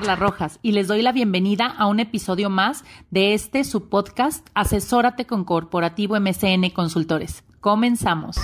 Carla Rojas y les doy la bienvenida a un episodio más de este su podcast Asesórate con Corporativo MCN Consultores. Comenzamos.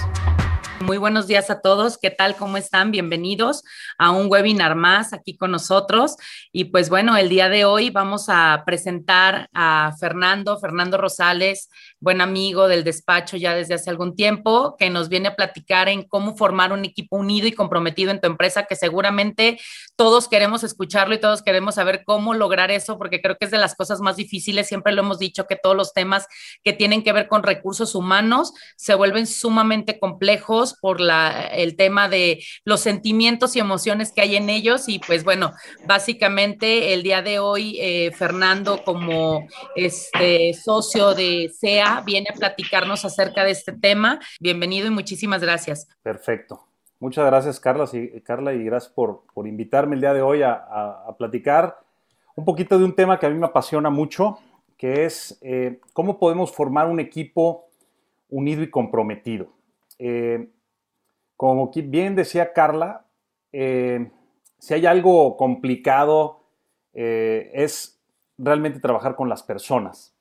Muy buenos días a todos. ¿Qué tal? ¿Cómo están? Bienvenidos a un webinar más aquí con nosotros. Y pues bueno, el día de hoy vamos a presentar a Fernando, Fernando Rosales, buen amigo del despacho ya desde hace algún tiempo, que nos viene a platicar en cómo formar un equipo unido y comprometido en tu empresa, que seguramente todos queremos escucharlo y todos queremos saber cómo lograr eso, porque creo que es de las cosas más difíciles. Siempre lo hemos dicho que todos los temas que tienen que ver con recursos humanos se vuelven sumamente complejos por la, el tema de los sentimientos y emociones que hay en ellos. Y pues bueno, básicamente el día de hoy, eh, Fernando, como este socio de SEA, viene a platicarnos acerca de este tema. Bienvenido y muchísimas gracias. Perfecto. Muchas gracias, Carla, y, Carla, y gracias por, por invitarme el día de hoy a, a, platicar un poquito de un tema que a mí me apasiona mucho, que es eh, cómo podemos formar un equipo unido y comprometido. Eh, como bien decía Carla, eh, si hay algo complicado es realmente trabajar con las personas.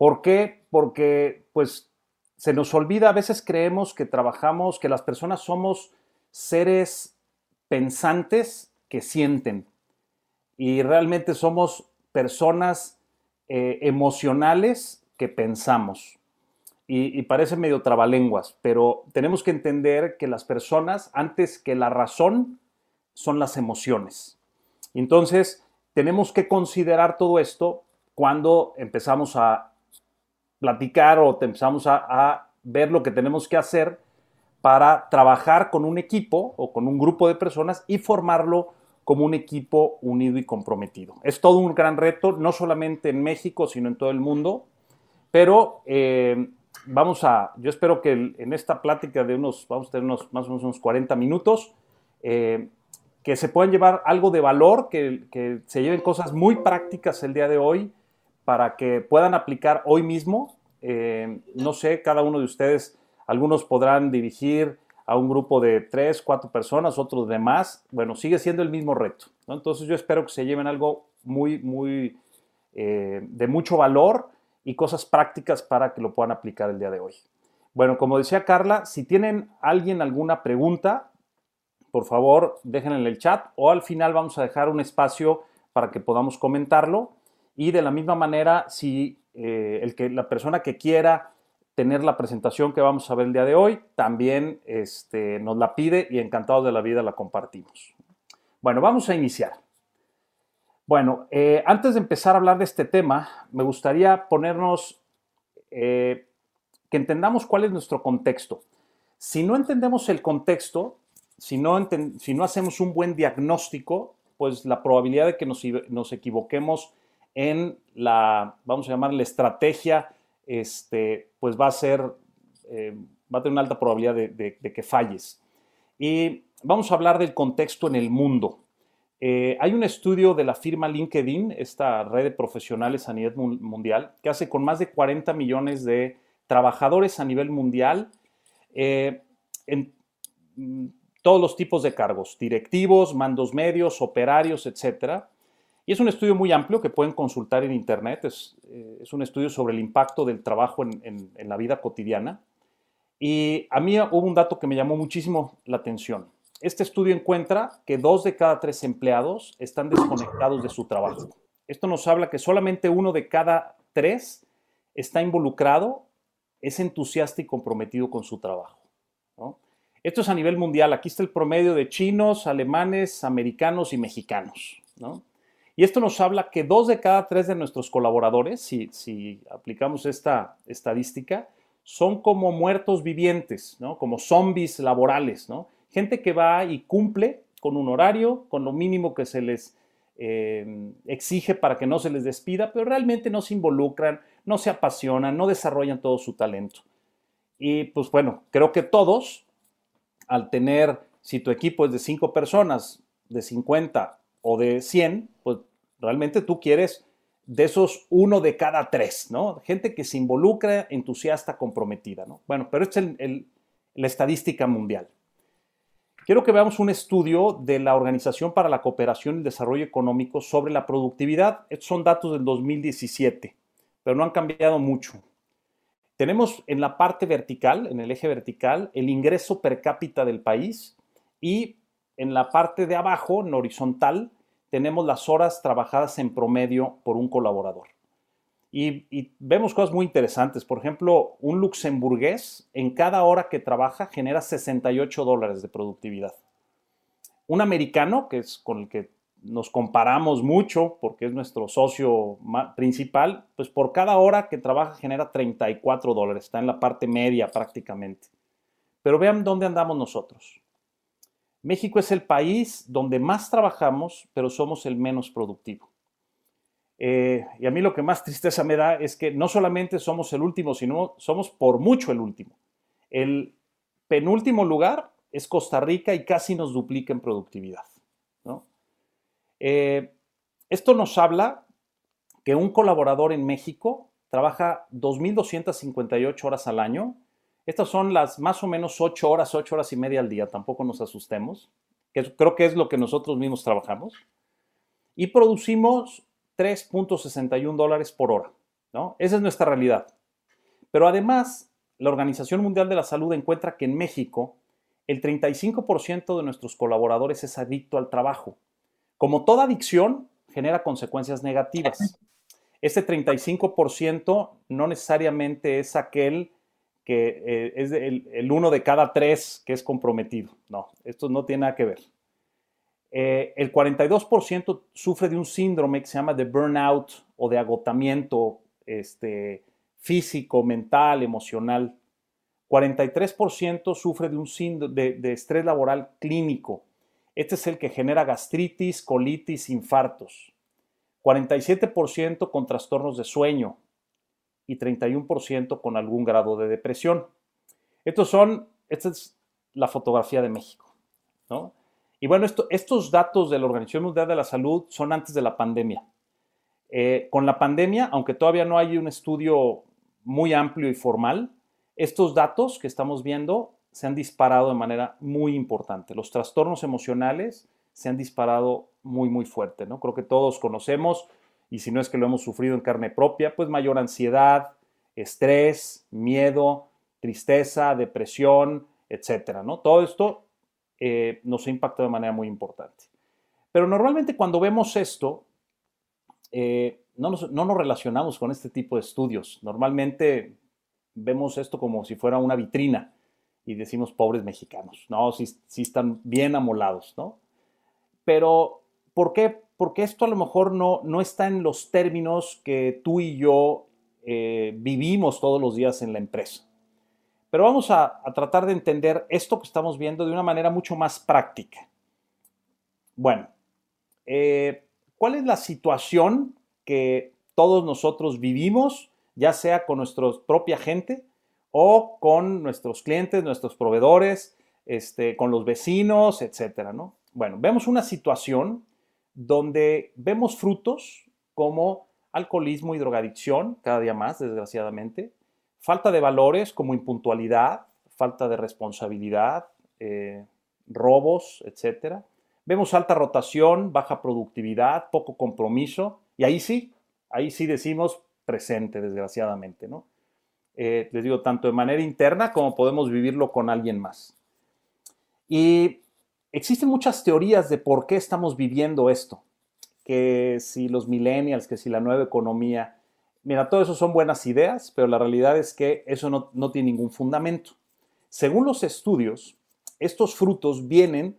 ¿Por qué? Porque pues se nos olvida, a veces creemos que trabajamos, que las personas somos seres pensantes que sienten y realmente somos personas eh, emocionales que pensamos y, parece medio trabalenguas, pero tenemos que entender que las personas, antes que la razón, son las emociones. Entonces, tenemos que considerar todo esto cuando empezamos a platicar o empezamos a, a, ver lo que tenemos que hacer para trabajar con un equipo o con un grupo de personas y formarlo como un equipo unido y comprometido. Es todo un gran reto, no solamente en México, sino en todo el mundo, pero eh, vamos a, yo espero que en esta plática de unos, vamos a tener unos, más o menos unos 40 minutos, eh, que se puedan llevar algo de valor, que, que, se lleven cosas muy prácticas el día de hoy para que puedan aplicar hoy mismo. Eh, no sé, cada uno de ustedes, algunos podrán dirigir a un grupo de tres, cuatro personas, otros de más. Bueno, sigue siendo el mismo reto. Entonces yo espero que se lleven algo muy, muy eh, de mucho valor y cosas prácticas para que lo puedan aplicar el día de hoy. Bueno, como decía Carla, si tienen alguien alguna pregunta, por favor déjenla en el chat o al final vamos a dejar un espacio para que podamos comentarlo. Y de la misma manera, si eh, el que, la persona que quiera tener la presentación que vamos a ver el día de hoy, también este, nos la pide y encantados de la vida la compartimos. Bueno, vamos a iniciar. Bueno, eh, antes de empezar a hablar de este tema, me gustaría ponernos, eh, que entendamos cuál es nuestro contexto. Si no entendemos el contexto, si no, si no hacemos un buen diagnóstico, pues la probabilidad de que nos, nos equivoquemos en la, vamos a llamar la estrategia, este, pues va a ser, eh, va a tener una alta probabilidad de que falles. Y vamos a hablar del contexto en el mundo. Eh, hay un estudio de la firma LinkedIn, esta red de profesionales a nivel mundial, que hace con más de 40 millones de trabajadores a nivel mundial eh, en mm, todos los tipos de cargos, directivos, mandos medios, operarios, etc. Y es un estudio muy amplio que pueden consultar en Internet. Es, eh, un estudio sobre el impacto del trabajo en la vida cotidiana. Y a mí hubo un dato que me llamó muchísimo la atención este estudio encuentra que dos de cada tres empleados están desconectados de su trabajo. Esto nos habla que solamente uno de cada tres está involucrado, es entusiasta y comprometido con su trabajo. Esto es a nivel mundial. Aquí está el promedio de chinos, alemanes, americanos y mexicanos. Y esto nos habla que dos de cada tres de nuestros colaboradores, si, aplicamos esta estadística, son como muertos vivientes, ¿no? como zombies laborales. ¿no? gente que va y cumple con un horario, con lo mínimo que se les eh, exige para que no se les despida, pero realmente no se involucran, no se apasionan, no desarrollan todo su talento. Y pues bueno, creo que todos, al tener, si tu equipo es de 5 personas, de 50 o de 100, pues realmente tú quieres de esos uno de cada tres, ¿no? Gente que se involucra, entusiasta, comprometida, ¿no? Bueno, pero esta es la estadística mundial. quiero que veamos un estudio de la Organización para la Cooperación y el Desarrollo Económico sobre la productividad. Estos son datos del 2017, pero no han cambiado mucho. Tenemos en la parte vertical, en el eje vertical, el ingreso per cápita del país y en la parte de abajo, en horizontal, tenemos las horas trabajadas en promedio por un colaborador. Y, vemos cosas muy interesantes. Por ejemplo, un luxemburgués en cada hora que trabaja genera 68 dólares de productividad. Un americano, que es con el que nos comparamos mucho porque es nuestro socio principal, pues por cada hora que trabaja genera 34 dólares. Está en la parte media prácticamente. Pero vean dónde andamos nosotros. México es el país donde más trabajamos, pero somos el menos productivo. Eh, y a mí lo que más tristeza me da es que no solamente somos el último, sino somos por mucho el último. El penúltimo lugar es Costa Rica y casi nos duplica en productividad. Eh, esto nos habla que un colaborador en México trabaja 2.258 horas al año. Estas son las más o menos 8 horas, 8 horas y media al día, tampoco nos asustemos, que creo que es lo que nosotros mismos trabajamos. Y producimos 3.61 dólares por hora. ¿no? Esa es nuestra realidad. Pero además, la Organización Mundial de la Salud encuentra que en México el 35% de nuestros colaboradores es adicto al trabajo. Como toda adicción, genera consecuencias negativas. Este 35% no necesariamente es aquel que eh, es el, uno de cada tres que es comprometido. No, esto no tiene nada que ver. Eh, el 42% sufre de un síndrome que se llama de burnout o de agotamiento este, físico, mental, emocional. 43% sufre de un síndrome de, de estrés laboral clínico. Este es el que genera gastritis, colitis, infartos. 47% con trastornos de sueño y 31% con algún grado de depresión. Estos son, esta es la fotografía de México. ¿no? Y bueno, estos datos de la Organización Mundial de la Salud son antes de la pandemia. Eh, con la pandemia, aunque todavía no hay un estudio muy amplio y formal, estos datos que estamos viendo se han disparado de manera muy importante. Los trastornos emocionales se han disparado muy, muy fuerte, ¿no? Creo que todos conocemos, y si no es que lo hemos sufrido en carne propia, pues mayor ansiedad, estrés, miedo, tristeza, depresión, etcétera, ¿no? Todo esto eh, nos ha impactado de manera muy importante. Pero normalmente cuando vemos esto, eh, no, nos, relacionamos con este tipo de estudios. Normalmente vemos esto como si fuera una vitrina y decimos pobres mexicanos, ¿no? Si, están bien amolados, ¿no? Pero, ¿por qué? Porque esto a lo mejor no, no está en los términos que tú y yo eh, vivimos todos los días en la empresa. Pero vamos a, tratar de entender esto que estamos viendo de una manera mucho más práctica. Bueno, eh, ¿cuál es la situación que todos nosotros vivimos, ya sea con nuestra propia gente o con nuestros clientes, nuestros proveedores, este, con los vecinos, etcétera, ¿no? Bueno, vemos una situación donde vemos frutos como alcoholismo y drogadicción, cada día más, desgraciadamente, falta de valores como impuntualidad, falta de responsabilidad, eh, robos, etc. Vemos alta rotación, baja productividad, poco compromiso, y ahí sí, ahí sí decimos presente, desgraciadamente, ¿no? Eh, les digo, tanto de manera interna como podemos vivirlo con alguien más. Y existen muchas teorías de por qué estamos viviendo esto, que si los millennials, que si la nueva economía, Mira, todo eso son buenas ideas, pero la realidad es que eso no, tiene ningún fundamento. Según los estudios, estos frutos vienen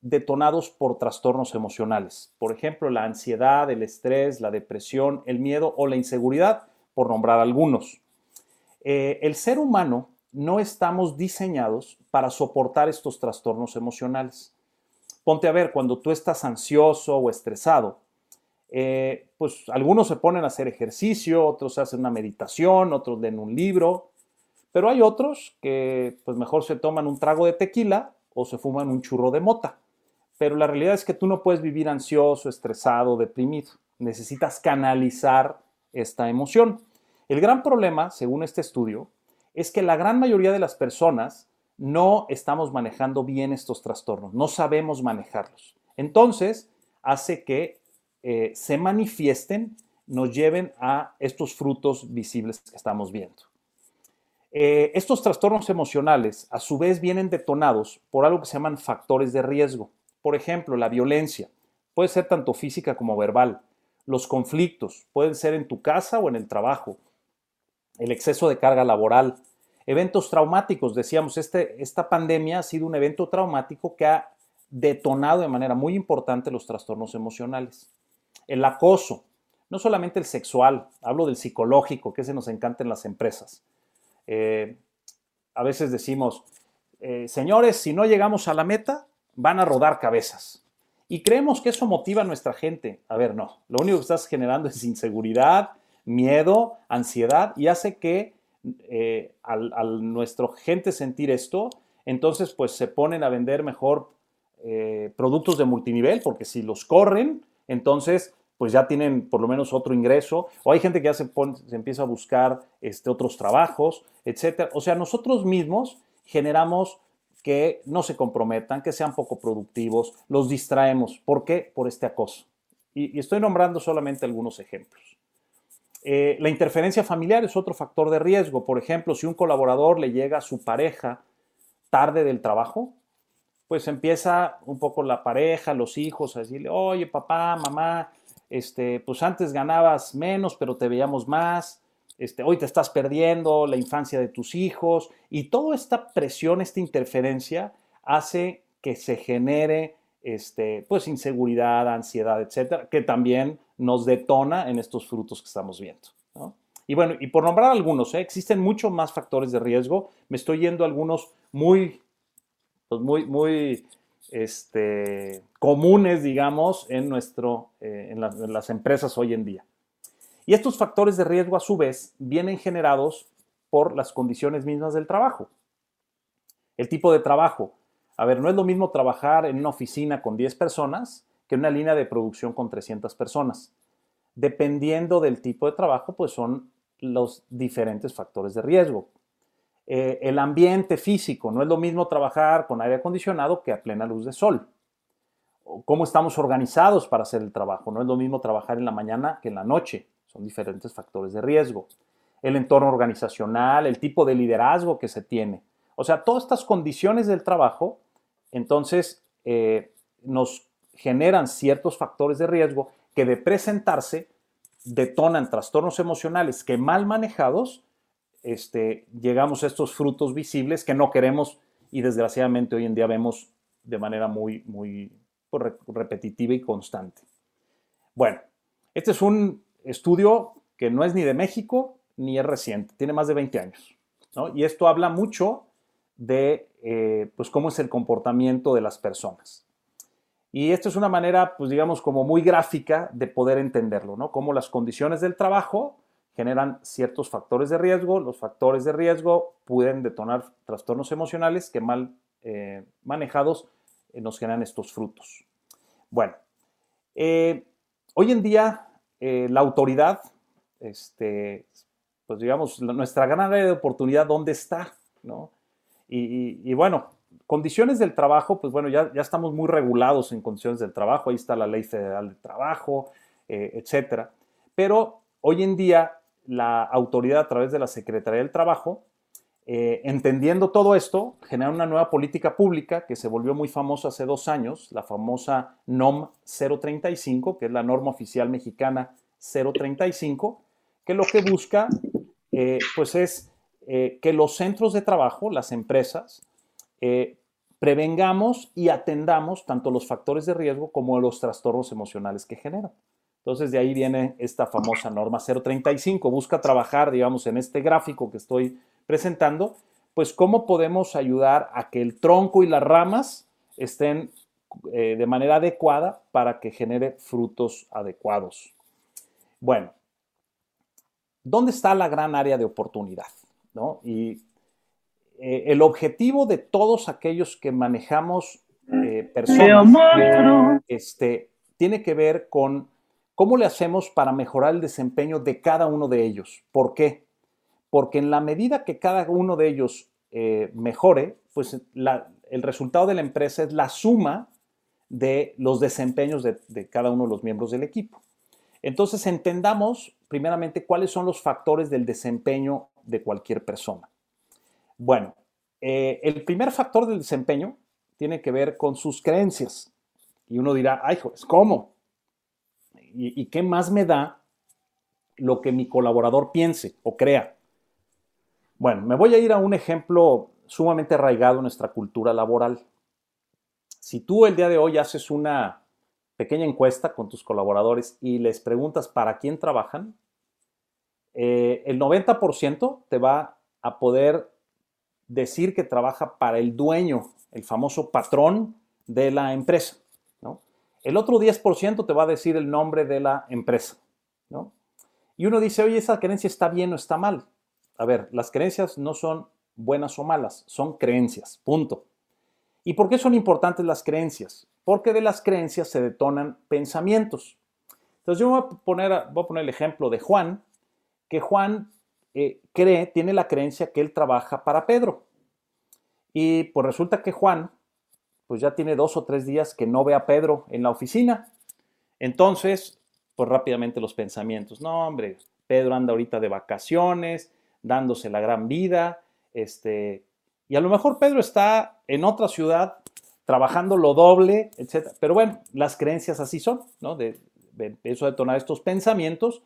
detonados por trastornos emocionales. Por ejemplo, la ansiedad, el estrés, la depresión, el miedo o la inseguridad, por nombrar algunos. Eh, el ser humano no estamos diseñados para soportar estos trastornos emocionales. Ponte a ver, cuando tú estás ansioso o estresado, eh, pues algunos se ponen a hacer ejercicio, otros hacen una meditación, otros leen un libro, pero hay otros que pues mejor se toman un trago de tequila o se fuman un churro de mota. Pero la realidad es que tú no puedes vivir ansioso, estresado, deprimido. Necesitas canalizar esta emoción. El gran problema, según este estudio, es que la gran mayoría de las personas no estamos manejando bien estos trastornos, no sabemos manejarlos. Entonces, hace que eh, se manifiesten, nos lleven a estos frutos visibles que estamos viendo. Eh, estos trastornos emocionales, a su vez, vienen detonados por algo que se llaman factores de riesgo. Por ejemplo, la violencia. Puede ser tanto física como verbal. Los conflictos pueden ser en tu casa o en el trabajo. El exceso de carga laboral. Eventos traumáticos. Decíamos, este, esta pandemia ha sido un evento traumático que ha detonado de manera muy importante los trastornos emocionales. El acoso. No solamente el sexual, hablo del psicológico, que se nos encanta en las empresas eh, a veces decimos, eh, señores, si no llegamos a la meta, van a rodar cabezas. Y creemos que eso motiva a nuestra gente. A ver, no, lo único que estás generando es inseguridad, miedo, ansiedad y hace que eh, al, nuestro gente sentir esto, entonces pues se ponen a vender mejor productos de multinivel, porque si los corren, entonces pues ya tienen por lo menos otro ingreso, o hay gente que ya se, se empieza a buscar este, otros trabajos, etc. O sea, nosotros mismos generamos que no se comprometan, que sean poco productivos, los distraemos. ¿Por qué? Por este acoso. Y, estoy nombrando solamente algunos ejemplos. Eh, la interferencia familiar es otro factor de riesgo. Por ejemplo, si un colaborador le llega a su pareja tarde del trabajo, pues empieza un poco la pareja, los hijos a decirle, oye papá, mamá, este, pues antes ganabas menos, pero te veíamos más, este, hoy te estás perdiendo la infancia de tus hijos y toda esta presión, esta interferencia hace que se genere este, pues inseguridad, ansiedad, etcétera, que también nos detona en estos frutos que estamos viendo. Y bueno, y por nombrar algunos, ¿eh? existen muchos más factores de riesgo. Me estoy yendo a algunos muy, pues muy, muy este, comunes, digamos, en, nuestro, eh, en, las empresas hoy en día. Y estos factores de riesgo, a su vez, vienen generados por las condiciones mismas del trabajo. El tipo de trabajo. A ver, no es lo mismo trabajar en una oficina con 10 personas que una línea de producción con 300 personas. Dependiendo del tipo de trabajo, pues son los diferentes factores de riesgo. Eh, el ambiente físico, no es lo mismo trabajar con aire acondicionado que a plena luz de sol. Cómo estamos organizados para hacer el trabajo, no es lo mismo trabajar en la mañana que en la noche, son diferentes factores de riesgo. El entorno organizacional, el tipo de liderazgo que se tiene. O sea, todas estas condiciones del trabajo, entonces, eh, nos generan ciertos factores de riesgo que de presentarse detonan trastornos emocionales que mal manejados este, llegamos a estos frutos visibles que no queremos y desgraciadamente hoy en día vemos de manera muy, muy pues, repetitiva y constante. Bueno, este es un estudio que no es ni de México ni es reciente, tiene más de 20 años. Y esto habla mucho de eh, pues, cómo es el comportamiento de las personas. Y esto es una manera, pues digamos, como muy gráfica de poder entenderlo, ¿no? Cómo las condiciones del trabajo generan ciertos factores de riesgo. Los factores de riesgo pueden detonar trastornos emocionales que mal eh, manejados eh, nos generan estos frutos. Bueno, eh, hoy en día la autoridad, este, pues digamos, nuestra gran área de oportunidad, ¿dónde está? ¿no? Y, bueno, condiciones del trabajo, pues bueno, ya, ya, estamos muy regulados en condiciones del trabajo, ahí está la ley federal de trabajo, etcétera. Pero hoy en día la autoridad a través de la Secretaría del Trabajo, eh, entendiendo todo esto, genera una nueva política pública que se volvió muy famosa hace dos años, la famosa NOM 035, que es la norma oficial mexicana 035, que lo que busca eh, pues es eh, que los centros de trabajo, las empresas, prevengamos y atendamos tanto los factores de riesgo como los trastornos emocionales que generan. Entonces de ahí viene esta famosa norma 035. Busca trabajar, digamos, en este gráfico que estoy presentando, pues cómo podemos ayudar a que el tronco y las ramas estén eh, de manera adecuada para que genere frutos adecuados. Bueno, ¿dónde está la gran área de oportunidad? Y eh, el objetivo de todos aquellos que manejamos eh, personas este, tiene que ver con ¿Cómo le hacemos para mejorar el desempeño de cada uno de ellos? ¿Por qué? Porque en la medida que cada uno de ellos eh, mejore, pues el resultado de la empresa es la suma de los desempeños de, cada uno de los miembros del equipo. Entonces entendamos primeramente cuáles son los factores del desempeño de cualquier persona. Bueno, eh, el primer factor del desempeño tiene que ver con sus creencias. Y uno dirá, ay, joder, ¿cómo? ¿Y, qué más me da lo que mi colaborador piense o crea? Bueno, me voy a ir a un ejemplo sumamente arraigado en nuestra cultura laboral. Si tú el día de hoy haces una pequeña encuesta con tus colaboradores y les preguntas para quién trabajan, eh, el 90% te va a poder decir que trabaja para el dueño, el famoso patrón de la empresa. El otro 10% te va a decir el nombre de la empresa. Y uno dice, oye, esa creencia está bien o está mal. A ver, las creencias no son buenas o malas, son creencias, punto. ¿Y por qué son importantes las creencias? Porque de las creencias se detonan pensamientos. Entonces yo voy a poner, voy a poner el ejemplo de Juan, que Juan eh, cree, tiene la creencia que él trabaja para Pedro. Y pues resulta que Juan, pues ya tiene dos o tres días que no ve a Pedro en la oficina. Entonces, pues rápidamente los pensamientos, no hombre, Pedro anda ahorita de vacaciones, dándose la gran vida, este, y a lo mejor Pedro está en otra ciudad trabajando lo doble, etc. Pero bueno, las creencias así son, ¿no? De, de eso detonar estos pensamientos.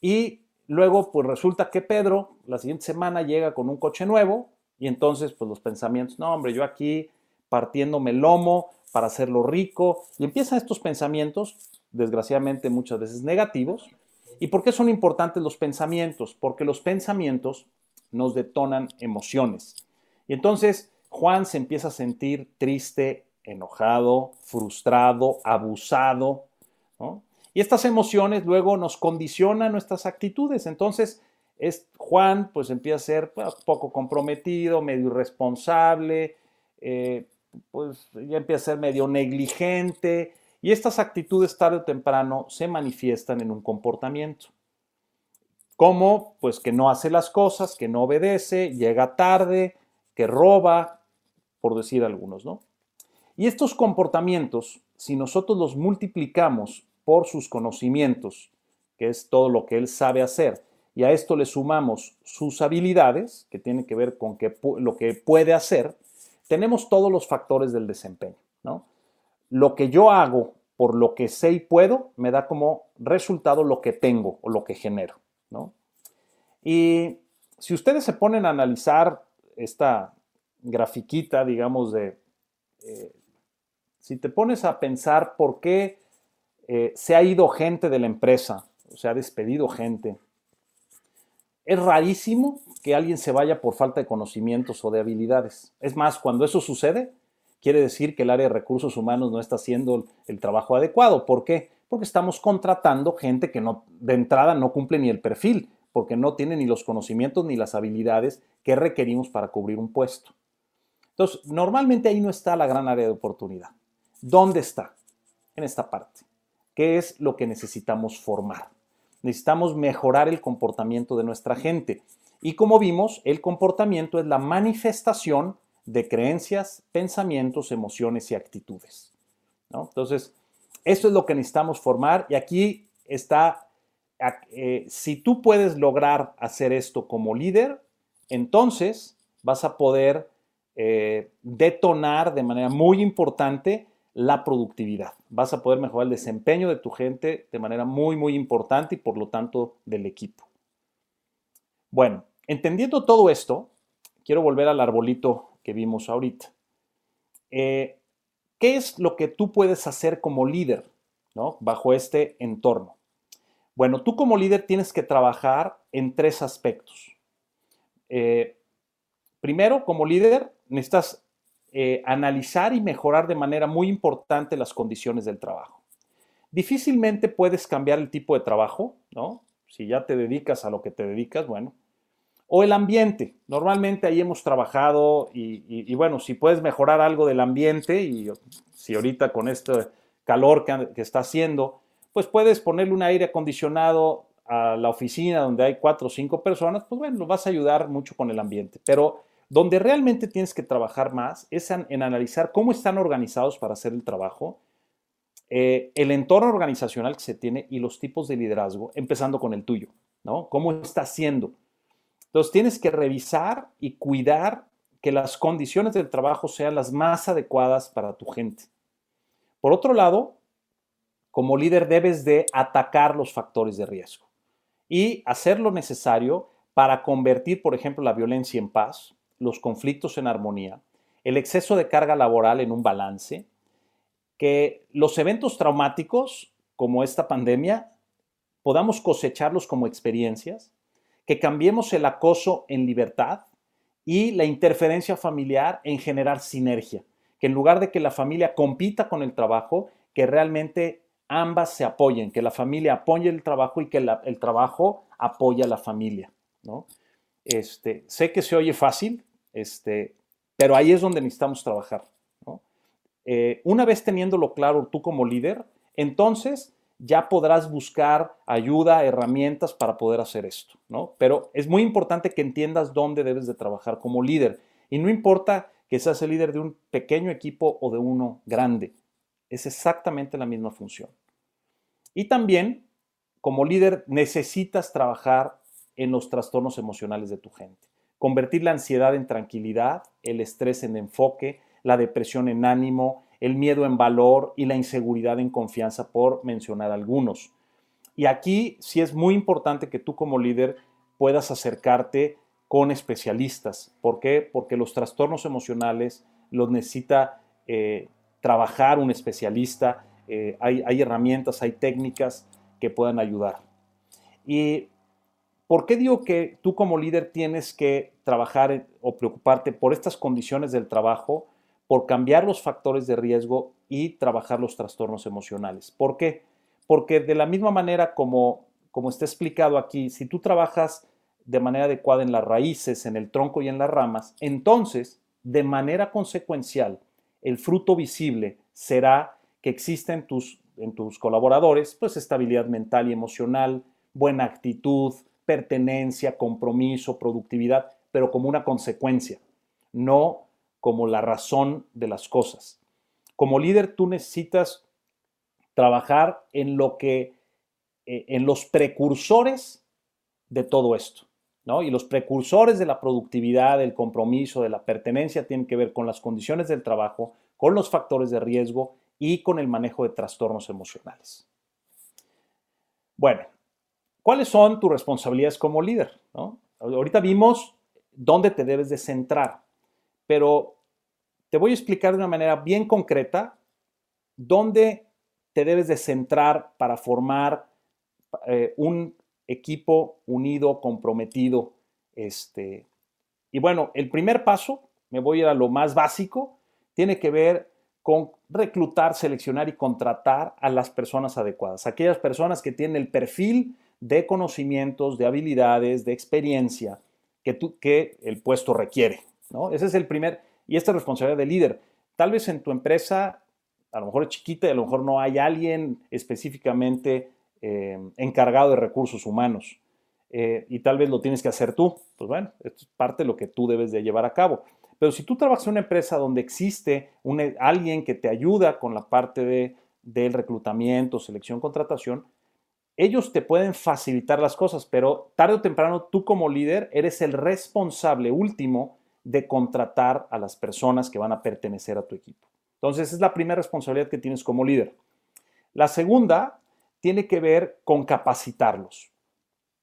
Y luego, pues resulta que Pedro la siguiente semana llega con un coche nuevo y entonces, pues los pensamientos, no, hombre, yo aquí partiéndome el lomo para hacerlo rico. Y empiezan estos pensamientos, desgraciadamente muchas veces negativos. ¿Y por qué son importantes los pensamientos? Porque los pensamientos nos detonan emociones. Y entonces Juan se empieza a sentir triste, enojado, frustrado, abusado, Y estas emociones luego nos condicionan nuestras actitudes. Entonces, es, Juan pues empieza a ser pues, poco comprometido, medio irresponsable, eh, pues ya empieza a ser medio negligente y estas actitudes tarde o temprano se manifiestan en un comportamiento. Como pues que no hace las cosas, que no obedece, llega tarde, que roba, por decir algunos, ¿no? Y estos comportamientos, si nosotros los multiplicamos por sus conocimientos, que es todo lo que él sabe hacer, y a esto le sumamos sus habilidades, que tienen que ver con lo que puede hacer, tenemos todos los factores del desempeño, ¿no? Lo que yo hago por lo que sé y puedo, me da como resultado lo que tengo o lo que genero, ¿no? Y si ustedes se ponen a analizar esta grafiquita, digamos, de... Eh, si te pones a pensar por qué eh, se ha ido gente de la empresa, se ha despedido gente, es rarísimo que alguien se vaya por falta de conocimientos o de habilidades. Es más, cuando eso sucede, quiere decir que el área de recursos humanos no está haciendo el trabajo adecuado. ¿Por qué? Porque estamos contratando gente que de entrada no cumple ni el perfil porque no tiene ni los conocimientos ni las habilidades que requerimos para cubrir un puesto. Entonces, normalmente ahí no está la gran área de oportunidad. ¿Dónde está? En esta parte. ¿Qué es lo que necesitamos formar? Necesitamos mejorar el comportamiento de nuestra gente. Y como vimos, el comportamiento es la manifestación de creencias, pensamientos, emociones y actitudes. Entonces, esto es lo que necesitamos formar y aquí está eh, si tú puedes lograr hacer esto como líder, entonces vas a poder eh, detonar de manera muy importante la productividad. Vas a poder mejorar el desempeño de tu gente de manera muy, muy importante y por lo tanto del equipo. Bueno, entendiendo todo esto, quiero volver al arbolito que vimos ahorita. Eh, ¿Qué es lo que tú puedes hacer como líder ¿no? bajo este entorno? Bueno, tú como líder tienes que trabajar en tres aspectos. Eh, primero, como líder, necesitas eh, analizar y mejorar de manera muy importante las condiciones del trabajo. Difícilmente puedes cambiar el tipo de trabajo, ¿no? Si ya te dedicas a lo que te dedicas, bueno. O el ambiente. Normalmente ahí hemos trabajado y, bueno, si puedes mejorar algo del ambiente y si ahorita con este calor que está haciendo, pues puedes ponerle un aire acondicionado a la oficina donde hay cuatro o cinco personas, pues bueno, vas a ayudar mucho con el ambiente. Pero Donde realmente tienes que trabajar más es en, analizar cómo están organizados para hacer el trabajo, eh, el entorno organizacional que se tiene y los tipos de liderazgo, empezando con el tuyo, ¿no? ¿Cómo está haciendo? Entonces tienes que revisar y cuidar que las condiciones del trabajo sean las más adecuadas para tu gente. Por otro lado, como líder debes de atacar los factores de riesgo y hacer lo necesario para convertir, por ejemplo, la violencia en paz, los conflictos en armonía, el exceso de carga laboral en un balance, que los eventos traumáticos como esta pandemia podamos cosecharlos como experiencias, que cambiemos el acoso en libertad y la interferencia familiar en generar sinergia, que en lugar de que la familia compita con el trabajo, que realmente ambas se apoyen, que la familia apoye el trabajo y que el trabajo apoye a la familia. ¿no? Este, sé que se oye fácil, este, pero ahí es donde necesitamos trabajar. Eh, una vez teniéndolo claro tú como líder, entonces ya podrás buscar ayuda, herramientas para poder hacer esto, ¿no? Pero es muy importante que entiendas dónde debes de trabajar como líder. Y no importa que seas el líder de un pequeño equipo o de uno grande, es exactamente la misma función. Y también, como líder, necesitas trabajar en los trastornos emocionales de tu gente. Convertir la ansiedad en tranquilidad, el estrés en enfoque, la depresión en ánimo, el miedo en valor y la inseguridad en confianza, por mencionar algunos. Y aquí sí es muy importante que tú como líder puedas acercarte con especialistas. ¿Por qué? Porque los trastornos emocionales los necesita eh, trabajar un especialista. Eh, hay, hay herramientas, hay técnicas que puedan ayudar. Y ¿Por qué digo que tú como líder tienes que trabajar o preocuparte por estas condiciones del trabajo, por cambiar los factores de riesgo y trabajar los trastornos emocionales? ¿Por qué? Porque de la misma manera como, como está explicado aquí, si tú trabajas de manera adecuada en las raíces, en el tronco y en las ramas, entonces, de manera consecuencial, el fruto visible será que exista en tus, en tus colaboradores, pues estabilidad mental y emocional, buena actitud, pertenencia, compromiso, productividad, pero como una consecuencia, no como la razón de las cosas. Como líder tú necesitas trabajar en lo que, eh, en los precursores de todo esto, ¿no? Y los precursores de la productividad, del compromiso, de la pertenencia tienen que ver con las condiciones del trabajo, con los factores de riesgo y con el manejo de trastornos emocionales. Bueno, ¿Cuáles son tus responsabilidades como líder? Ahorita vimos dónde te debes de centrar, pero te voy a explicar de una manera bien concreta dónde te debes de centrar para formar eh, un equipo unido, comprometido. Este. Y bueno, el primer paso, me voy a ir a lo más básico, tiene que ver con reclutar, seleccionar y contratar a las personas adecuadas, aquellas personas que tienen el perfil de conocimientos, de habilidades, de experiencia que, que el puesto requiere. ¿no? Ese es el primer, y esta es responsabilidad del líder. Tal vez en tu empresa, a lo mejor es chiquita a lo mejor no hay alguien específicamente eh, encargado de recursos humanos. Eh, y tal vez lo tienes que hacer tú. Pues bueno, es parte de lo que tú debes de llevar a cabo. Pero si tú trabajas en una empresa donde existe alguien que te ayuda con la parte de, del reclutamiento, selección, contratación, ellos te pueden facilitar las cosas, pero tarde o temprano tú como líder eres el responsable último de contratar a las personas que van a pertenecer a tu equipo. Entonces, es la primera responsabilidad que tienes como líder. La segunda tiene que ver con capacitarlos,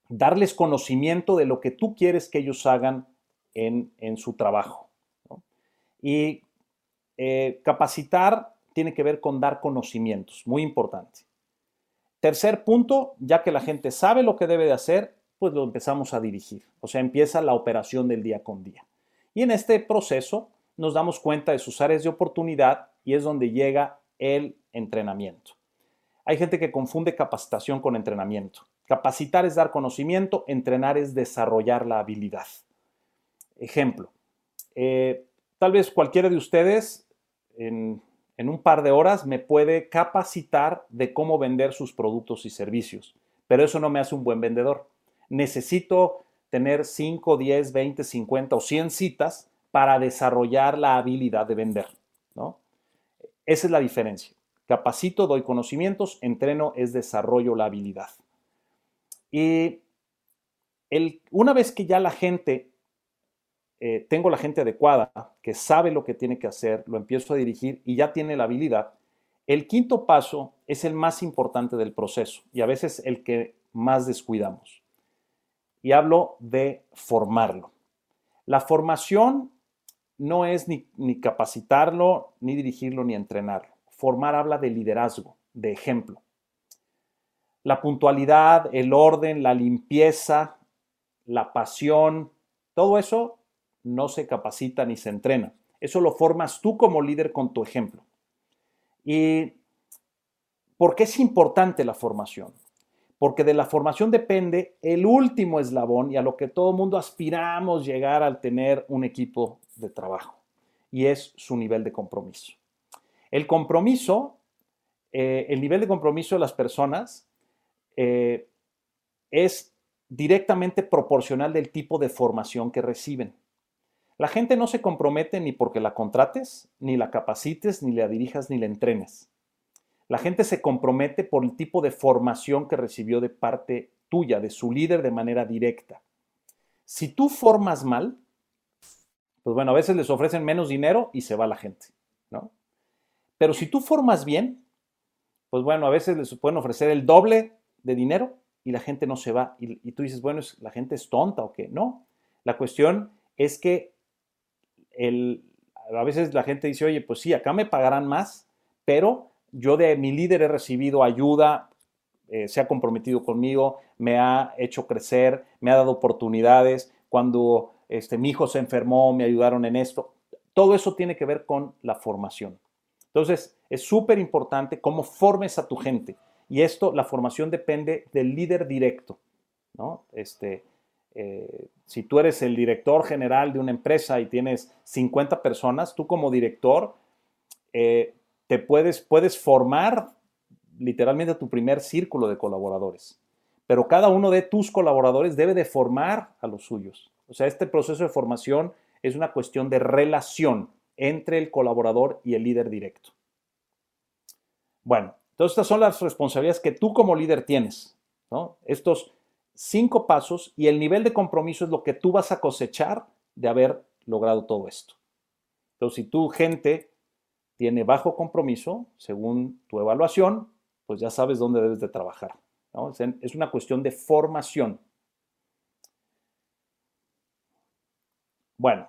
darles conocimiento de lo que tú quieres que ellos hagan en, su trabajo. Y eh, capacitar tiene que ver con dar conocimientos, muy importante. Tercer punto, ya que la gente sabe lo que debe de hacer, pues lo empezamos a dirigir. O sea, empieza la operación del día con día. Y en este proceso nos damos cuenta de sus áreas de oportunidad y es donde llega el entrenamiento. Hay gente que confunde capacitación con entrenamiento. Capacitar es dar conocimiento, entrenar es desarrollar la habilidad. Ejemplo, eh, tal vez cualquiera de ustedes en en un par de horas me puede capacitar de cómo vender sus productos y servicios, pero eso no me hace un buen vendedor. Necesito tener 5, 10, 20, 50 o 100 citas para desarrollar la habilidad de vender. ¿no? Esa es la diferencia. Capacito, doy conocimientos, entreno es desarrollo la habilidad. Y el, una vez que ya la gente, eh, tengo la gente adecuada, que sabe lo que tiene que hacer, lo empiezo a dirigir y ya tiene la habilidad, el quinto paso es el más importante del proceso y a veces el que más descuidamos. Y hablo de formarlo. La formación no es ni, capacitarlo, ni dirigirlo, ni entrenarlo. Formar habla de liderazgo, de ejemplo. La puntualidad, el orden, la limpieza, la pasión, todo eso no se capacita ni se entrena. Eso lo formas tú como líder con tu ejemplo. ¿Y por qué es importante la formación? Porque de la formación depende el último eslabón y a lo que todo mundo aspiramos llegar al tener un equipo de trabajo, y es su nivel de compromiso. El compromiso, eh, el nivel de compromiso de las personas eh, es directamente proporcional del tipo de formación que reciben. La gente no se compromete ni porque la contrates, ni la capacites, ni la dirijas, ni la entrenes. La gente se compromete por el tipo de formación que recibió de parte tuya, de su líder de manera directa. Si tú formas mal, pues bueno, a veces les ofrecen menos dinero y se va la gente, ¿no? Pero si tú formas bien, pues bueno, a veces les pueden ofrecer el doble de dinero y la gente no se va. Y, tú dices, bueno, ¿la gente es tonta o qué? No. La cuestión es que a veces la gente dice, oye, pues sí, acá me pagarán más, pero yo de mi líder he recibido ayuda, eh, se ha comprometido conmigo, me ha hecho crecer, me ha dado oportunidades. Cuando este, mi hijo se enfermó, me ayudaron en esto. Todo eso tiene que ver con la formación. Entonces, es súper importante cómo formes a tu gente. Y esto, la formación depende del líder directo. ¿no? Este, eh, si tú eres el director general de una empresa y tienes 50 personas, tú como director eh, te puedes, puedes formar literalmente tu primer círculo de colaboradores. Pero cada uno de tus colaboradores debe de formar a los suyos. O sea, este proceso de formación es una cuestión de relación entre el colaborador y el líder directo. Bueno, entonces estas son las responsabilidades que tú como líder tienes. Estos cinco pasos y el nivel de compromiso es lo que tú vas a cosechar de haber logrado todo esto. Entonces, si tu gente tiene bajo compromiso, según tu evaluación, pues ya sabes dónde debes de trabajar. Es una cuestión de formación. Bueno,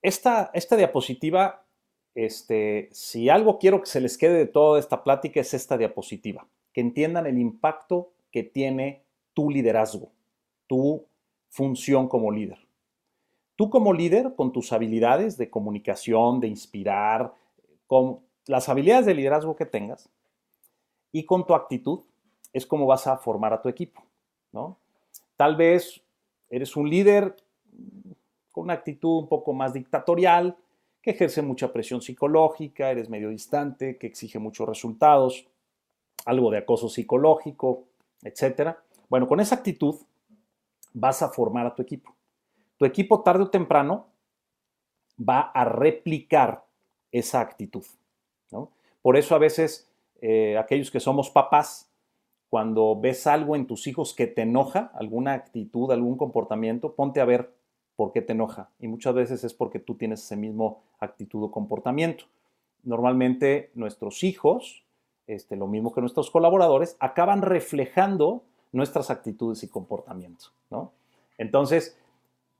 esta, esta diapositiva, este, si algo quiero que se les quede de toda esta plática es esta diapositiva que entiendan el impacto que tiene tu liderazgo, tu función como líder. Tú como líder, con tus habilidades de comunicación, de inspirar, con las habilidades de liderazgo que tengas y con tu actitud, es como vas a formar a tu equipo. ¿no? Tal vez eres un líder con una actitud un poco más dictatorial, que ejerce mucha presión psicológica, eres medio distante, que exige muchos resultados algo de acoso psicológico, etcétera. Bueno, con esa actitud vas a formar a tu equipo. Tu equipo tarde o temprano va a replicar esa actitud. Por eso a veces eh, aquellos que somos papás, cuando ves algo en tus hijos que te enoja, alguna actitud, algún comportamiento, ponte a ver por qué te enoja. Y muchas veces es porque tú tienes ese mismo actitud o comportamiento. Normalmente nuestros hijos este, lo mismo que nuestros colaboradores, acaban reflejando nuestras actitudes y comportamientos. Entonces,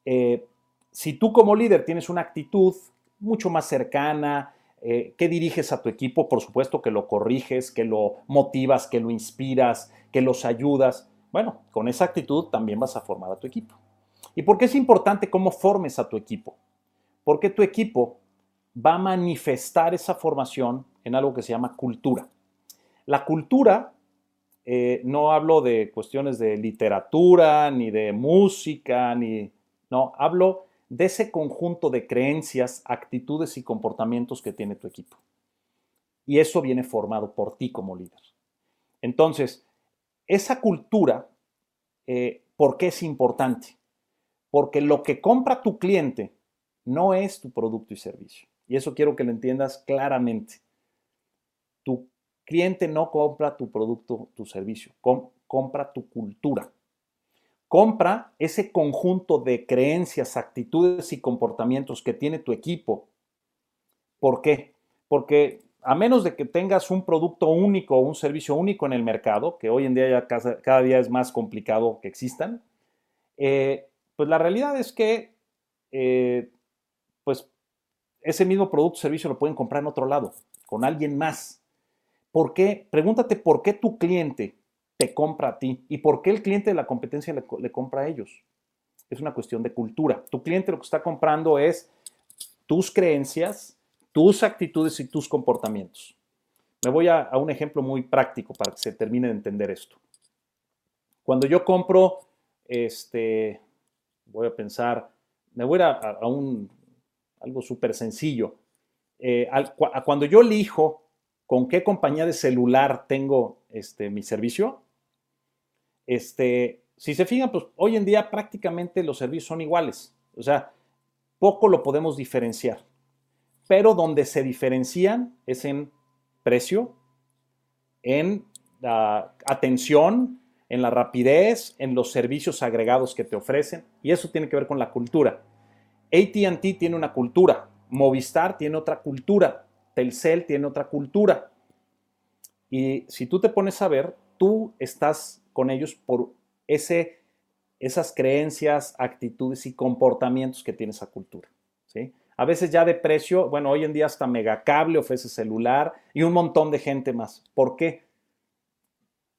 eh, si tú como líder tienes una actitud mucho más cercana, eh, que diriges a tu equipo, por supuesto que lo corriges, que lo motivas, que lo inspiras, que los ayudas, bueno, con esa actitud también vas a formar a tu equipo. ¿Y por qué es importante cómo formes a tu equipo? Porque tu equipo va a manifestar esa formación en algo que se llama cultura. La cultura, eh, no hablo de cuestiones de literatura, ni de música, ni... No, hablo de ese conjunto de creencias, actitudes y comportamientos que tiene tu equipo. Y eso viene formado por ti como líder. Entonces, esa cultura, eh, ¿por qué es importante? Porque lo que compra tu cliente no es tu producto y servicio. Y eso quiero que lo entiendas claramente. Cliente no compra tu producto, tu servicio, compra tu cultura. Compra ese conjunto de creencias, actitudes y comportamientos que tiene tu equipo. ¿Por qué? Porque a menos de que tengas un producto único o un servicio único en el mercado, que hoy en día ya cada, día es más complicado que existan, eh, pues la realidad es que eh, pues ese mismo producto o servicio lo pueden comprar en otro lado, con alguien más. ¿Por qué? Pregúntate por qué tu cliente te compra a ti y por qué el cliente de la competencia le, compra a ellos. Es una cuestión de cultura. Tu cliente lo que está comprando es tus creencias, tus actitudes y tus comportamientos. Me voy a, un ejemplo muy práctico para que se termine de entender esto. Cuando yo compro, este, voy a pensar, me voy a, a un, algo súper sencillo. Eh, cuando yo elijo con qué compañía de celular tengo este, mi servicio, este, si se fijan, pues hoy en día prácticamente los servicios son iguales. O sea, poco lo podemos diferenciar. Pero donde se diferencian es en precio, en la atención, en la rapidez, en los servicios agregados que te ofrecen, y eso tiene que ver con la cultura. ATT tiene una cultura, Movistar tiene otra cultura, Telcel tiene otra cultura. Y si tú te pones a ver, tú estás con ellos por ese, esas creencias, actitudes y comportamientos que tiene esa cultura. ¿sí? A veces ya de precio, bueno, hoy en día hasta Megacable ofrece celular y un montón de gente más. ¿Por qué?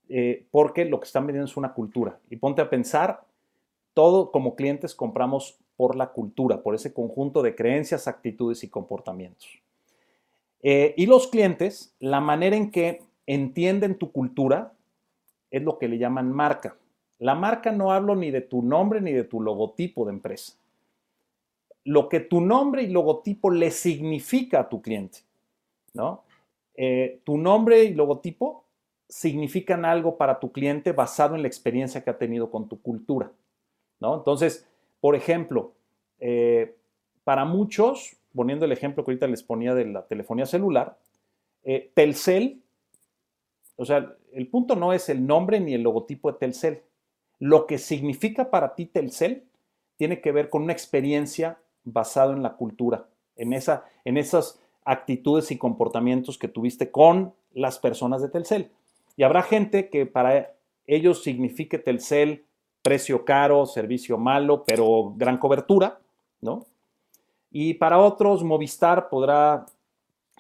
Eh, porque lo que están vendiendo es una cultura. Y ponte a pensar, todo como clientes compramos por la cultura, por ese conjunto de creencias, actitudes y comportamientos. Eh, y los clientes, la manera en que entienden tu cultura es lo que le llaman marca. La marca no hablo ni de tu nombre ni de tu logotipo de empresa lo que tu nombre y logotipo le significa a tu cliente, ¿no? Eh, tu nombre y logotipo significan algo para tu cliente basado en la experiencia que ha tenido con tu cultura, ¿no? Entonces, por ejemplo, eh, para muchos, poniendo el ejemplo que ahorita les ponía de la telefonía celular, eh, Telcel, o sea, el punto no es el nombre ni el logotipo de Telcel. Lo que significa para ti Telcel tiene que ver con una experiencia basado en la cultura, en, esa, en esas actitudes y comportamientos que tuviste con las personas de Telcel. Y habrá gente que para ellos signifique Telcel precio caro, servicio malo, pero gran cobertura, ¿no? Y para otros, Movistar podrá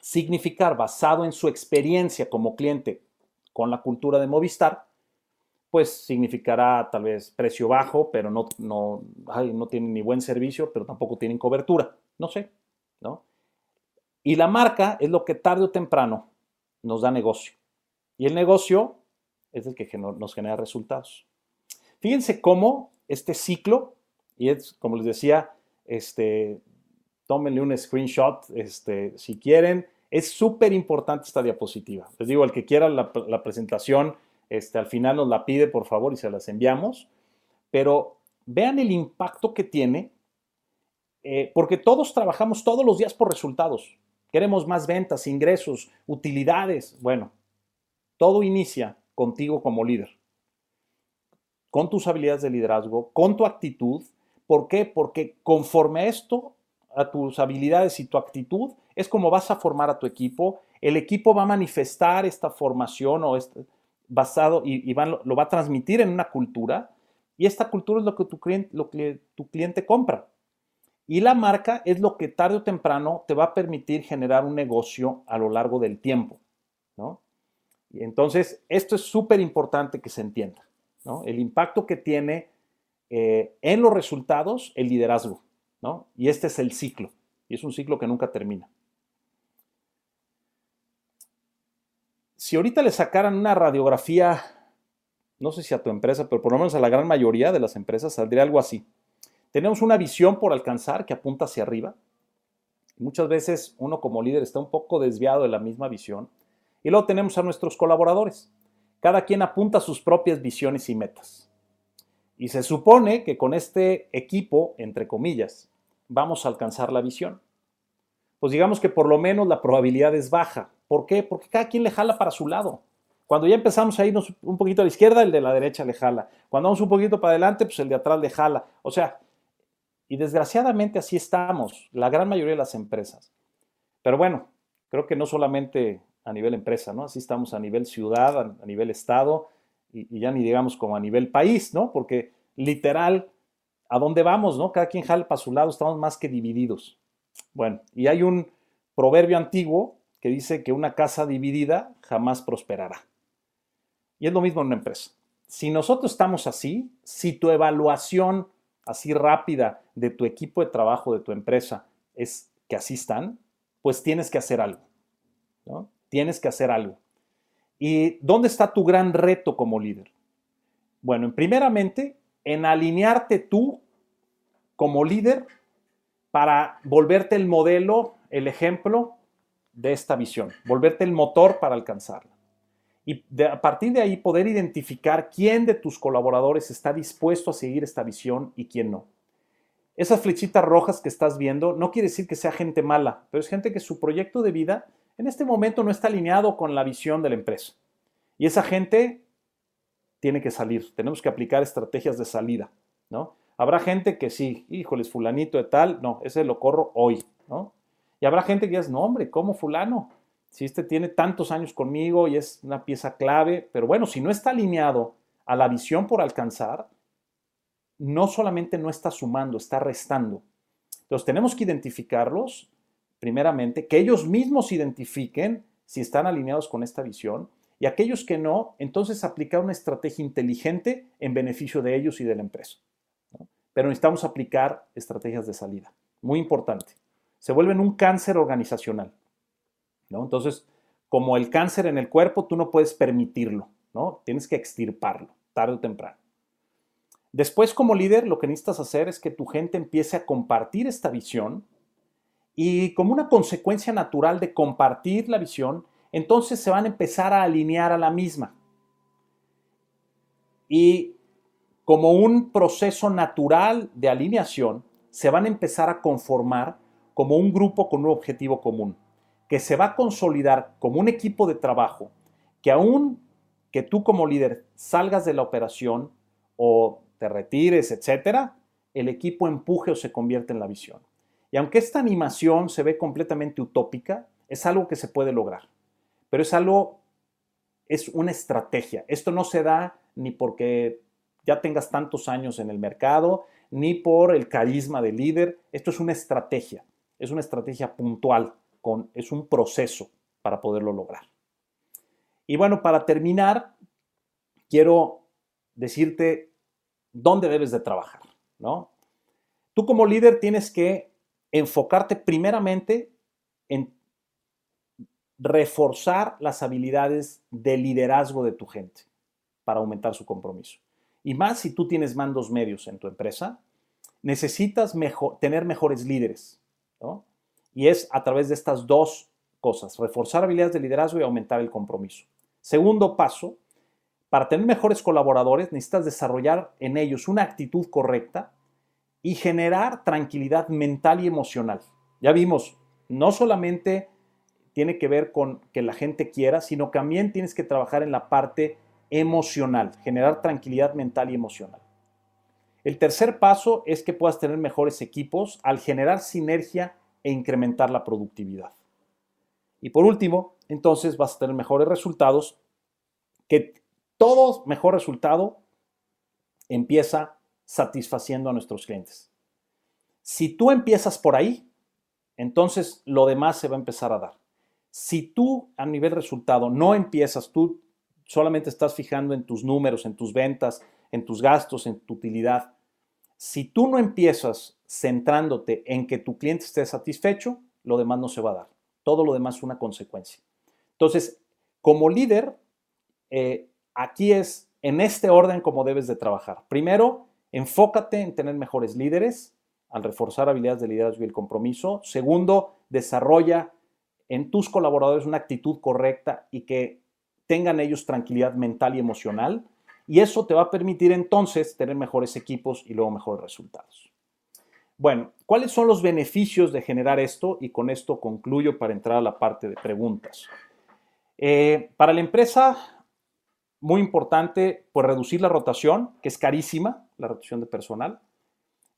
significar, basado en su experiencia como cliente con la cultura de Movistar, pues significará tal vez precio bajo, pero no, no, no tienen ni buen servicio, pero tampoco tienen cobertura. No sé, ¿no? Y la marca es lo que tarde o temprano nos da negocio. Y el negocio es el que nos genera resultados. Fíjense cómo este ciclo, y es como les decía, este, tómenle un screenshot este, si quieren. Es súper importante esta diapositiva. Les digo, el que quiera la, presentación, este, al final nos la pide, por favor, y se las enviamos. Pero vean el impacto que tiene, eh, porque todos trabajamos todos los días por resultados. Queremos más ventas, ingresos, utilidades. Bueno, todo inicia contigo como líder, con tus habilidades de liderazgo, con tu actitud. ¿Por qué? Porque conforme a esto, a tus habilidades y tu actitud, es como vas a formar a tu equipo. El equipo va a manifestar esta formación o este, basado y, lo va a transmitir en una cultura y esta cultura es lo que, tu cliente, lo que tu cliente compra. Y la marca es lo que tarde o temprano te va a permitir generar un negocio a lo largo del tiempo. ¿no? Y entonces, esto es súper importante que se entienda. ¿no? El impacto que tiene eh, en los resultados el liderazgo. Y este es el ciclo. Y es un ciclo que nunca termina. si ahorita le sacaran una radiografía, no sé si a tu empresa, pero por lo menos a la gran mayoría de las empresas saldría algo así. Tenemos una visión por alcanzar que apunta hacia arriba. Muchas veces uno como líder está un poco desviado de la misma visión. Y luego tenemos a nuestros colaboradores. Cada quien apunta sus propias visiones y metas. Y se supone que con este equipo, entre comillas, vamos a alcanzar la visión. Pues digamos que por lo menos la probabilidad es baja. ¿Por qué? Porque cada quien le jala para su lado. Cuando ya empezamos a irnos un poquito a la izquierda, el de la derecha le jala. Cuando vamos un poquito para adelante, pues el de atrás le jala. O sea, y desgraciadamente así estamos, la gran mayoría de las empresas. Pero bueno, creo que no solamente a nivel empresa, ¿no? Así estamos a nivel ciudad, a, nivel estado y, ya ni digamos como a nivel país, ¿no? Porque literal, ¿a dónde vamos, no? Cada quien jala para su lado, estamos más que divididos. Bueno, y hay un proverbio antiguo que dice que una casa dividida jamás prosperará. Y es lo mismo en una empresa. Si nosotros estamos así, si tu evaluación así rápida de tu equipo de trabajo, de tu empresa, es que así están, pues tienes que hacer algo. ¿no? Tienes que hacer algo. ¿Y dónde está tu gran reto como líder? Bueno, primeramente, en alinearte tú como líder para volverte el modelo, el ejemplo de esta visión, volverte el motor para alcanzarla y a partir de ahí poder identificar quién de tus colaboradores está dispuesto a seguir esta visión y quién no. Esas flechitas rojas que estás viendo no quiere decir que sea gente mala, pero es gente que su proyecto de vida en este momento no está alineado con la visión de la empresa. Y esa gente tiene que salir. Tenemos que aplicar estrategias de salida, ¿no? Habrá gente que sí, híjoles, fulanito de tal, no, ese lo corro hoy, ¿no? Y habrá gente que dice, no, hombre, ¿cómo fulano? si este tiene tantos años conmigo y es una pieza clave, pero bueno, si no está alineado a la visión por alcanzar, no solamente no está sumando, está restando. Entonces tenemos que identificarlos, primeramente, que ellos mismos identifiquen si están alineados con esta visión y aquellos que no, entonces aplicar una estrategia inteligente en beneficio de ellos y de la empresa. Pero necesitamos aplicar estrategias de salida. Muy importante. Se vuelven un cáncer organizacional. Entonces, como el cáncer en el cuerpo, tú no puedes permitirlo, ¿no? Tienes que extirparlo, tarde o temprano. Después, como líder, lo que necesitas hacer es que tu gente empiece a compartir esta visión y como una consecuencia natural de compartir la visión, entonces se van a empezar a alinear a la misma. Y como un proceso natural de alineación, se van a empezar a conformar como un grupo con un objetivo común que se va a consolidar como un equipo de trabajo, que aún que tú como líder salgas de la operación o te retires, etcétera, el equipo empuje o se convierte en la visión. Y aunque esta animación se ve completamente utópica, es algo que se puede lograr. Pero es algo, es una estrategia. Esto no se da ni porque ya tengas tantos años en el mercado, ni por el carisma del líder. Esto es una estrategia. Es una estrategia puntual es un proceso para poderlo lograr. Y bueno, para terminar, quiero decirte dónde debes de trabajar, ¿no? Tú como líder tienes que enfocarte primeramente en reforzar las habilidades de liderazgo de tu gente para aumentar su compromiso. Y más si tú tienes mandos medios en tu empresa, necesitas tener mejores líderes. Y es a través de estas dos cosas, reforzar habilidades de liderazgo y aumentar el compromiso. Segundo paso, para tener mejores colaboradores necesitas desarrollar en ellos una actitud correcta y generar tranquilidad mental y emocional. Ya vimos, no solamente tiene que ver con que la gente quiera, sino también tienes que trabajar en la parte emocional, generar tranquilidad mental y emocional. El tercer paso es que puedas tener mejores equipos al generar sinergia e incrementar la productividad. Y por último, entonces vas a tener mejores resultados, que todo mejor resultado empieza satisfaciendo a nuestros clientes. Si tú empiezas por ahí, entonces lo demás se va a empezar a dar. Si tú a nivel resultado no empiezas, tú solamente estás fijando en tus números, en tus ventas, en tus gastos, en tu utilidad, si tú no empiezas centrándote en que tu cliente esté satisfecho, lo demás no se va a dar. Todo lo demás es una consecuencia. Entonces, como líder, eh, aquí es en este orden como debes de trabajar. Primero, enfócate en tener mejores líderes al reforzar habilidades de liderazgo y el compromiso. Segundo, desarrolla en tus colaboradores una actitud correcta y que tengan ellos tranquilidad mental y emocional. y eso te va a permitir entonces tener mejores equipos y luego mejores resultados. Bueno, ¿cuáles son los beneficios de generar esto? Y con esto concluyo para entrar a la parte de preguntas. Eh, para la empresa, muy importante, pues reducir la rotación, que es carísima, la rotación de personal,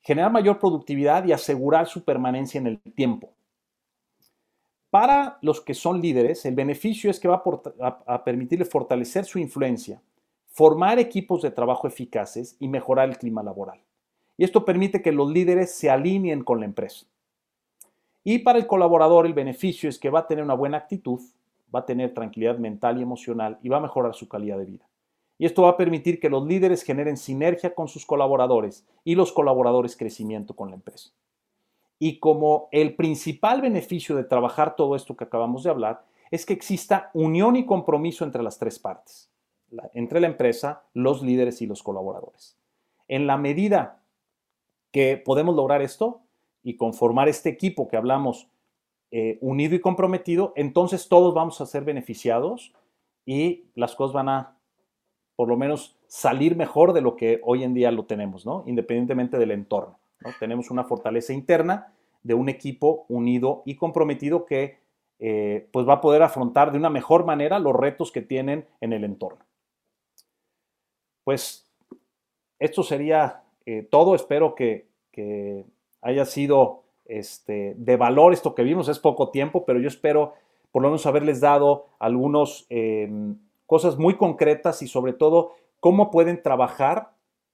generar mayor productividad y asegurar su permanencia en el tiempo. Para los que son líderes, el beneficio es que va a, a fortalecer su influencia, formar equipos de trabajo eficaces y mejorar el clima laboral. Y esto permite que los líderes se alineen con la empresa. Y para el colaborador el beneficio es que va a tener una buena actitud, va a tener tranquilidad mental y emocional y va a mejorar su calidad de vida. Y esto va a permitir que los líderes generen sinergia con sus colaboradores y los colaboradores crecimiento con la empresa. Y como el principal beneficio de trabajar todo esto que acabamos de hablar es que exista unión y compromiso entre las tres partes, entre la empresa, los líderes y los colaboradores. En la medida que podemos lograr esto y conformar este equipo que hablamos eh, unido y comprometido, entonces todos vamos a ser beneficiados y las cosas van a, por lo menos, salir mejor de lo que hoy en día lo tenemos, ¿no? Independientemente del entorno. Tenemos una fortaleza interna de un equipo unido y comprometido que eh, pues va a poder afrontar de una mejor manera los retos que tienen en el entorno. Pues esto sería eh, todo. Espero que, haya sido este, de valor esto que vimos. Es poco tiempo, pero yo espero por lo menos haberles dado algunas em, cosas muy concretas y sobre todo cómo pueden trabajar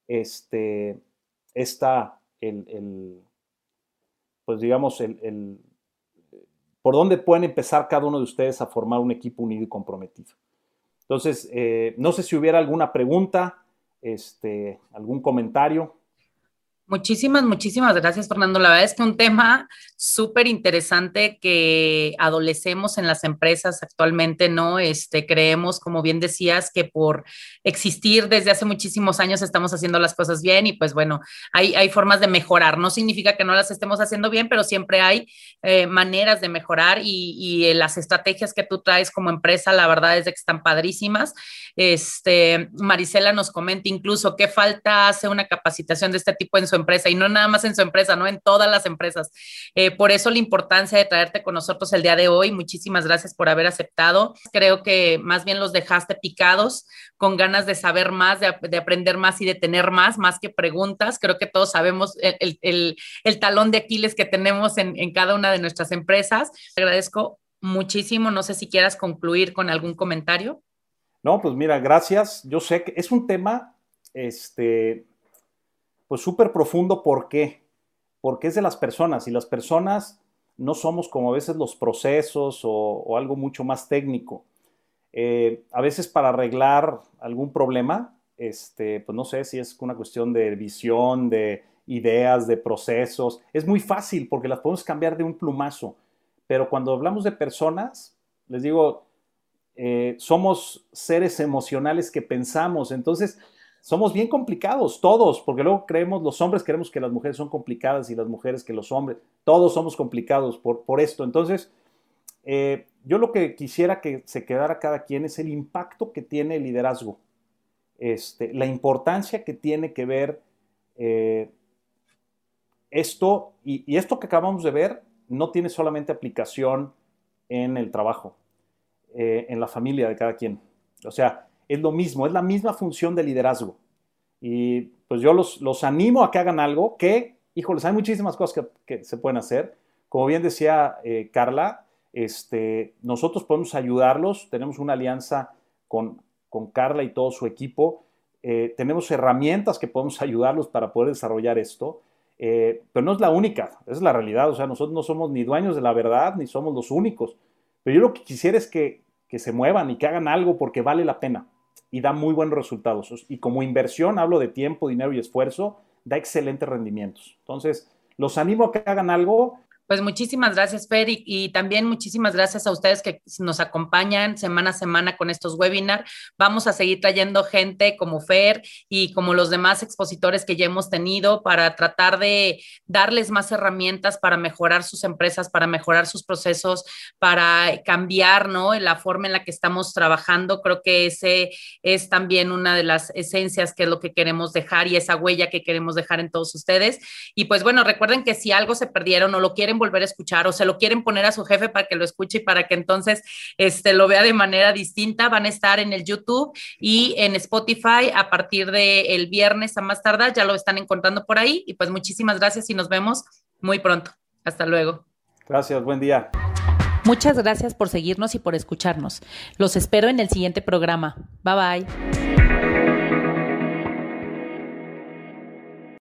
este, esta, el, pues digamos, el, por dónde pueden empezar cada uno de ustedes a formar un equipo unido y comprometido. Entonces, eh, no sé si hubiera alguna pregunta, este, algún comentario. Muchísimas, muchísimas gracias, Fernando. La verdad es que un tema súper interesante que adolecemos en las empresas actualmente, ¿no? Este, creemos, como bien decías, que por existir desde hace muchísimos años estamos haciendo las cosas bien y pues bueno, hay, hay formas de mejorar. No significa que no las estemos haciendo bien, pero siempre hay eh, maneras de mejorar y, y, las estrategias que tú traes como empresa, la verdad es que están padrísimas. Este, Marisela nos comenta incluso qué falta hace una capacitación de este tipo en su empresa y no nada más en su empresa, ¿no? En todas las empresas. Eh, por eso la importancia de traerte con nosotros el día de hoy. Muchísimas gracias por haber aceptado. Creo que más bien los dejaste picados, con ganas de saber más, de, aprender más y de tener más, más que preguntas. Creo que todos sabemos el, el, el talón de Aquiles que tenemos en, en cada una de nuestras empresas. Te agradezco muchísimo. No sé si quieras concluir con algún comentario. No, pues mira, gracias. Yo sé que es un tema, este, pues súper profundo. ¿Por qué? Porque es de las personas y las personas no somos como a veces los procesos o, algo mucho más técnico. Eh, a veces para arreglar algún problema, este, pues no sé si es una cuestión de visión, de ideas, de procesos, es muy fácil porque las podemos cambiar de un plumazo. Pero cuando hablamos de personas, les digo, eh, somos seres emocionales que pensamos. Entonces, somos bien complicados, todos, porque luego creemos, los hombres creemos que las mujeres son complicadas y las mujeres que los hombres, todos somos complicados por, por esto. Entonces, eh, yo lo que quisiera que se quedara cada quien es el impacto que tiene el liderazgo, este, la importancia que tiene que ver eh, esto, y, esto que acabamos de ver no tiene solamente aplicación en el trabajo, eh, en la familia de cada quien. O sea, es lo mismo, es la misma función de liderazgo. Y pues yo los, los animo a que hagan algo que, híjoles, hay muchísimas cosas que, que se pueden hacer. Como bien decía eh, Carla, este, nosotros podemos ayudarlos, tenemos una alianza con, con Carla y todo su equipo, eh, tenemos herramientas que podemos ayudarlos para poder desarrollar esto, eh, pero no es la única, es la realidad, o sea, nosotros no somos ni dueños de la verdad, ni somos los únicos, pero yo lo que quisiera es que, que se muevan y que hagan algo porque vale la pena y da muy buenos resultados. Y como inversión, hablo de tiempo, dinero y esfuerzo, da excelentes rendimientos. Entonces, los animo a que hagan algo Pues muchísimas gracias, Fer, y, también muchísimas gracias a ustedes que nos acompañan semana a semana con estos webinars. Vamos a seguir trayendo gente como Fer y como los demás expositores que ya hemos tenido para tratar de darles más herramientas para mejorar sus empresas, para mejorar sus procesos, para cambiar, ¿no? La forma en la que estamos trabajando. Creo que ese es también una de las esencias que es lo que queremos dejar y esa huella que queremos dejar en todos ustedes. Y pues bueno, recuerden que si algo se perdieron o lo quieren volver a escuchar o se lo quieren poner a su jefe para que lo escuche y para que entonces este, lo vea de manera distinta, van a estar en el YouTube y en Spotify a partir del viernes a más tardar, ya lo están encontrando por ahí. Y pues muchísimas gracias y nos vemos muy pronto. Hasta luego. Gracias, buen día. Muchas gracias por seguirnos y por escucharnos. Los espero en el siguiente programa. Bye bye.